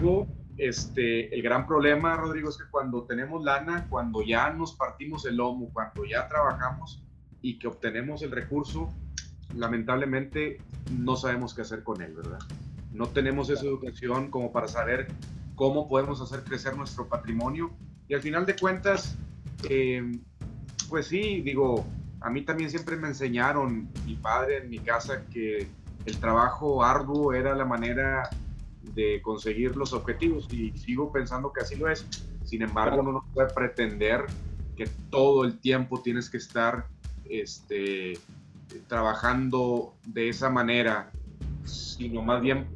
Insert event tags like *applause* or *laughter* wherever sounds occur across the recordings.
embargo, este, el gran problema, Rodrigo, es que cuando tenemos lana, cuando ya nos partimos el lomo, cuando ya trabajamos y que obtenemos el recurso, lamentablemente no sabemos qué hacer con él, ¿verdad? No tenemos esa educación como para saber cómo podemos hacer crecer nuestro patrimonio. Y al final de cuentas, eh, pues sí, digo, a mí también siempre me enseñaron, mi padre en mi casa, que el trabajo arduo era la manera de conseguir los objetivos y sigo pensando que así lo es. Sin embargo, uno no puede pretender que todo el tiempo tienes que estar este, trabajando de esa manera, sino más bien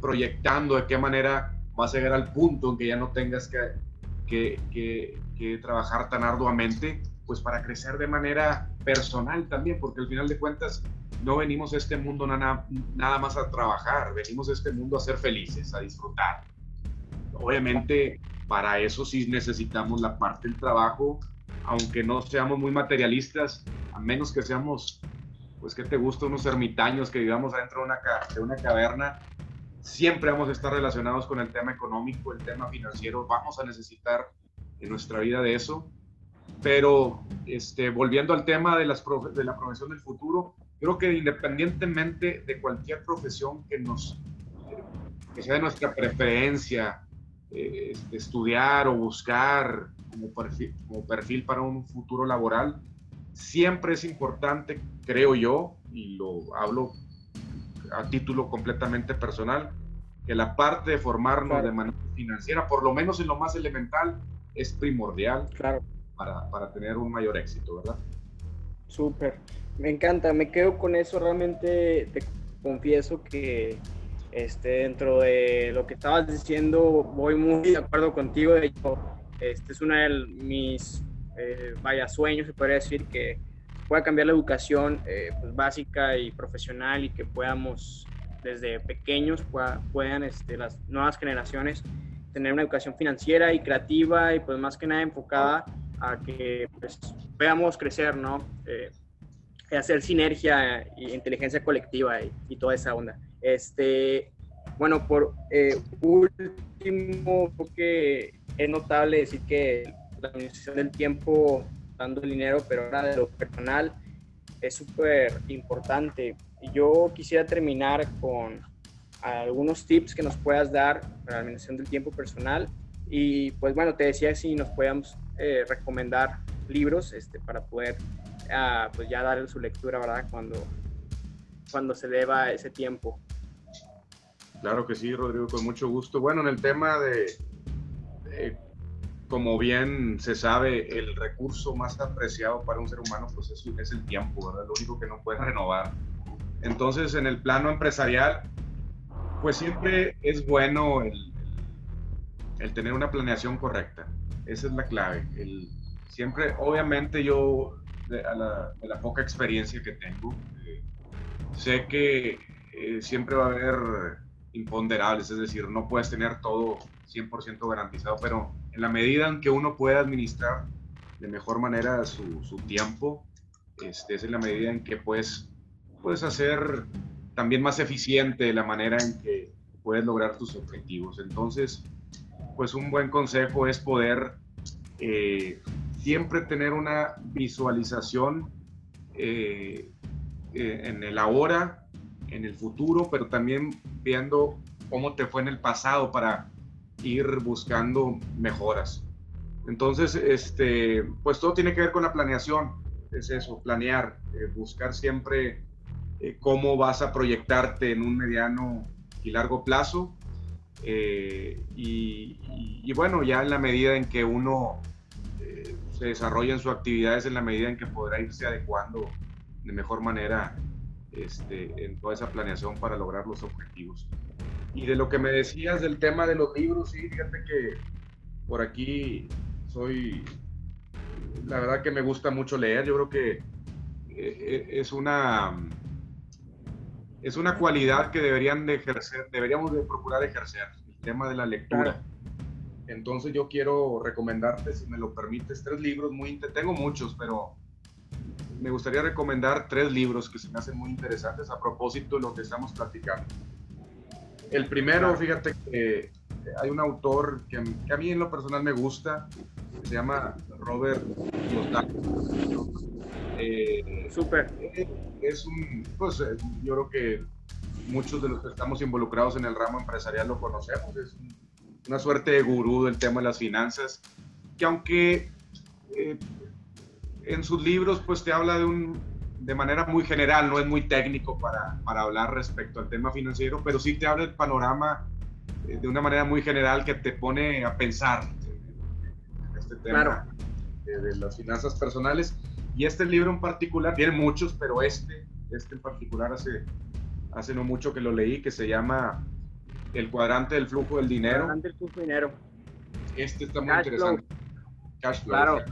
proyectando de qué manera vas a llegar al punto en que ya no tengas que, que, que, que trabajar tan arduamente, pues para crecer de manera personal también, porque al final de cuentas no venimos a este mundo nada, nada más a trabajar, venimos a este mundo a ser felices, a disfrutar. Obviamente, para eso sí necesitamos la parte del trabajo, aunque no seamos muy materialistas, a menos que seamos, pues, que te gusta? Unos ermitaños que vivamos adentro de una, de una caverna, siempre vamos a estar relacionados con el tema económico, el tema financiero, vamos a necesitar en nuestra vida de eso. Pero este, volviendo al tema de, las de la profesión del futuro, creo que independientemente de cualquier profesión que nos que sea de nuestra preferencia eh, estudiar o buscar como perfil, como perfil para un futuro laboral, siempre es importante, creo yo, y lo hablo a título completamente personal, que la parte de formarnos de manera financiera, por lo menos en lo más elemental, es primordial claro. para, para tener un mayor éxito, ¿verdad? Súper. Me encanta, me quedo con eso. Realmente te confieso que este, dentro de lo que estabas diciendo, voy muy de acuerdo contigo. De hecho, este es uno de mis eh, vaya sueños, se podría decir, que pueda cambiar la educación eh, pues, básica y profesional y que podamos desde pequeños puedan este, las nuevas generaciones tener una educación financiera y creativa y pues más que nada enfocada a que pues, veamos crecer, ¿no? Eh, hacer sinergia e inteligencia colectiva y, toda esa onda. Este, bueno, por eh, último, que es notable decir que la administración del tiempo, dando el dinero, pero ahora de lo personal, es súper importante. Y yo quisiera terminar con algunos tips que nos puedas dar para la administración del tiempo personal. Y pues bueno, te decía si nos podíamos eh, recomendar libros este, para poder pues ya dar su lectura, ¿verdad? Cuando, cuando se deba ese tiempo. Claro que sí, Rodrigo, con mucho gusto. Bueno, en el tema de, como bien se sabe, el recurso más apreciado para un ser humano pues es, es el tiempo, ¿verdad? Lo único que no puede renovar. Entonces, en el plano empresarial, pues siempre es bueno el, el tener una planeación correcta. Esa es la clave. Siempre, obviamente yo de, la, poca experiencia que tengo. Eh, sé que eh, siempre va a haber imponderables, es decir, no puedes tener todo 100% garantizado, pero en la medida en que uno pueda administrar de mejor manera su, su tiempo, este, es en la medida en que puedes, puedes hacer también más eficiente la manera en que puedes lograr tus objetivos. Entonces, pues un buen consejo es poder eh, siempre tener una visualización eh, eh, en el ahora, en el futuro, pero también viendo cómo te fue en el pasado para ir buscando mejoras. Entonces, este, pues todo tiene que ver con la planeación, es eso, planear, buscar siempre cómo vas a proyectarte en un mediano y largo plazo. Y, bueno, ya en la medida en que uno se desarrollen sus actividades en la medida en que podrá irse adecuando de mejor manera este, en toda esa planeación para lograr los objetivos. Y de lo que me decías del tema de los libros, sí, fíjate que por aquí soy, la verdad que me gusta mucho leer, yo creo que eh, eh, es una es una cualidad que deberían de ejercer, deberíamos de procurar ejercer, el tema de la lectura. Entonces yo quiero recomendarte, si me lo permites, tres libros muy... Tengo muchos, pero me gustaría recomendar tres libros que se me hacen muy interesantes a propósito de lo que estamos platicando. El primero, fíjate que hay un autor que, a mí en lo personal me gusta, se llama Robert eh, Súper. Es un, pues yo creo que muchos de los que estamos involucrados en el ramo empresarial lo conocemos, es una suerte de gurú del tema de las finanzas, que aunque eh, en sus libros pues te habla de un, de manera muy general, no es muy técnico para, para hablar respecto al tema financiero, pero sí te habla el panorama eh, de una manera muy general que te pone a pensar en este tema de, las finanzas personales. Y este libro en particular, tiene muchos, pero este, este en particular hace, hace no mucho que lo leí, que se llama El cuadrante del flujo del dinero. El cuadrante del flujo del dinero. Este está muy interesante. Cash flow. Claro.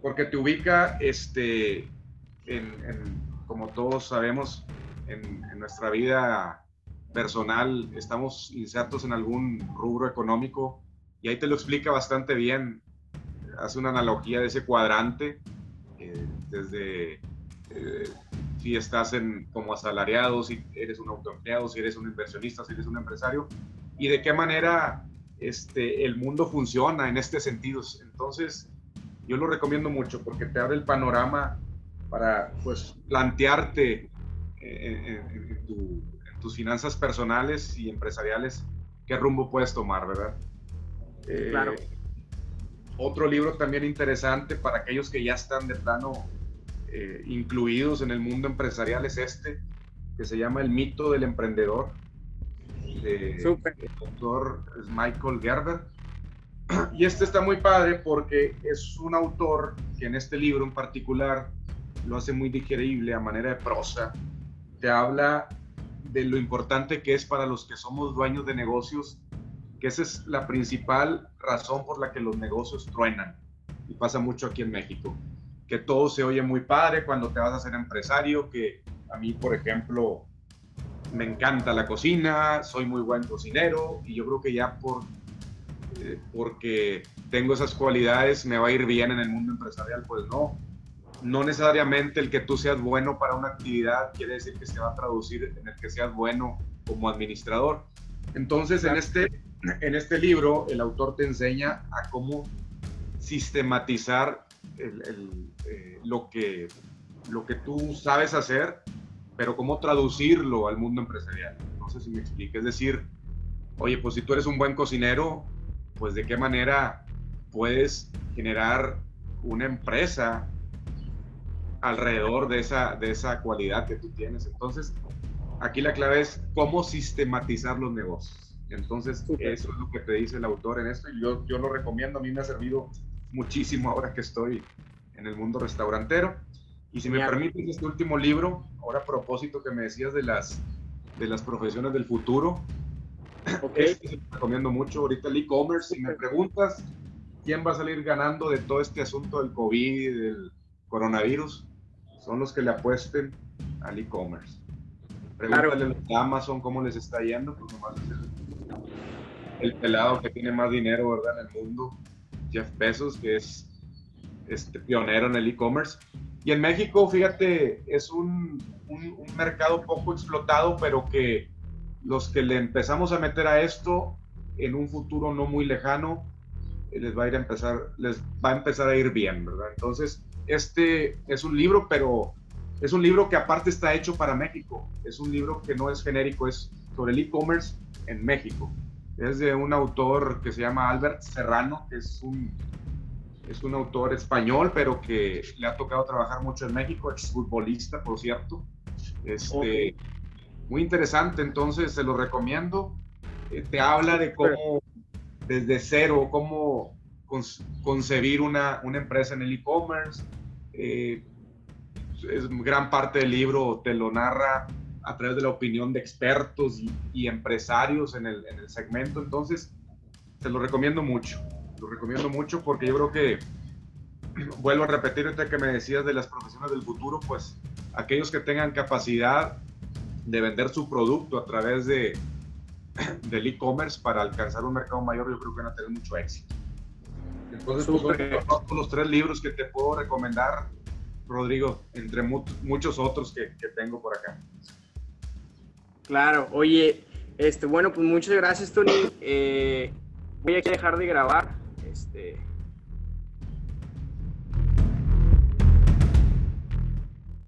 Porque te ubica este, como todos sabemos, en, nuestra vida personal estamos insertos en algún rubro económico y ahí te lo explica bastante bien. Hace una analogía de ese cuadrante, eh, desde eh, si estás en, como asalariado, si eres un autoempleado, si eres un inversionista, si eres un empresario, y de qué manera este, el mundo funciona en este sentido. Entonces, yo lo recomiendo mucho porque te abre el panorama para pues, plantearte eh, en, tus finanzas personales y empresariales qué rumbo puedes tomar, ¿verdad? Eh, claro. Otro libro también interesante para aquellos que ya están de plano eh, incluidos en el mundo empresarial es este, que se llama El mito del emprendedor, de, el autor Michael Gerber. Y este está muy padre porque es un autor que en este libro en particular lo hace muy digerible a manera de prosa. Te habla de lo importante que es para los que somos dueños de negocios, que esa es la principal razón por la que los negocios truenan. Y pasa mucho aquí en México. Que todo se oye muy padre cuando te vas a ser empresario, que a mí, por ejemplo, me encanta la cocina, soy muy buen cocinero y yo creo que ya por eh, porque tengo esas cualidades me va a ir bien en el mundo empresarial, pues no no necesariamente el que tú seas bueno para una actividad quiere decir que se va a traducir en el que seas bueno como administrador. Entonces, en este, en este libro, el autor te enseña a cómo sistematizar eh, lo, que, lo que tú sabes hacer, pero cómo traducirlo al mundo empresarial. No sé si me explique. Es decir, oye, pues si tú eres un buen cocinero, pues de qué manera puedes generar una empresa alrededor de esa, de esa cualidad que tú tienes. Entonces, aquí la clave es cómo sistematizar los negocios. Entonces, eso es lo que te dice el autor en esto y yo, yo lo recomiendo. A mí me ha servido muchísimo ahora que estoy en el mundo restaurantero. Y si me permites, este último libro, ahora a propósito que me decías de las, de las profesiones del futuro, okay. este recomiendo mucho. Ahorita el e-commerce, si me preguntas quién va a salir ganando de todo este asunto del COVID, del coronavirus, son los que le apuesten al e-commerce. Pregúntale a Amazon cómo les está yendo, pues nomás el, el, pelado que tiene más dinero, ¿verdad? En el mundo, Jeff Bezos, que es este, pionero en el e-commerce. Y en México, fíjate, es un, un, mercado poco explotado, pero que los que le empezamos a meter a esto en un futuro no muy lejano, eh, les va a ir a empezar, les va a empezar a ir bien, ¿verdad? Entonces, este es un libro, pero es un libro que aparte está hecho para México. Es un libro que no es genérico, es sobre el e-commerce en México. Es de un autor que se llama Albert Serrano, que es un, es un autor español, pero que le ha tocado trabajar mucho en México, es futbolista, por cierto. Este, Muy interesante, entonces se lo recomiendo. Eh, te habla de cómo, desde cero, cómo concebir una, una, empresa en el e-commerce. Eh, es gran parte del libro te lo narra a través de la opinión de expertos y, empresarios en el, en el, segmento. Entonces, te lo recomiendo mucho. Lo recomiendo mucho porque yo creo que, *clears throat* vuelvo a repetir ahorita que me decías de las profesiones del futuro, pues aquellos que tengan capacidad de vender su producto a través de, *clears throat* del e-commerce para alcanzar un mercado mayor, yo creo que van a tener mucho éxito. Entonces, pues, son los tres libros que te puedo recomendar, Rodrigo, entre muchos otros que, que, tengo por acá. Claro, oye, Este, bueno, pues muchas gracias, Tony. Eh, voy a dejar de grabar. Este,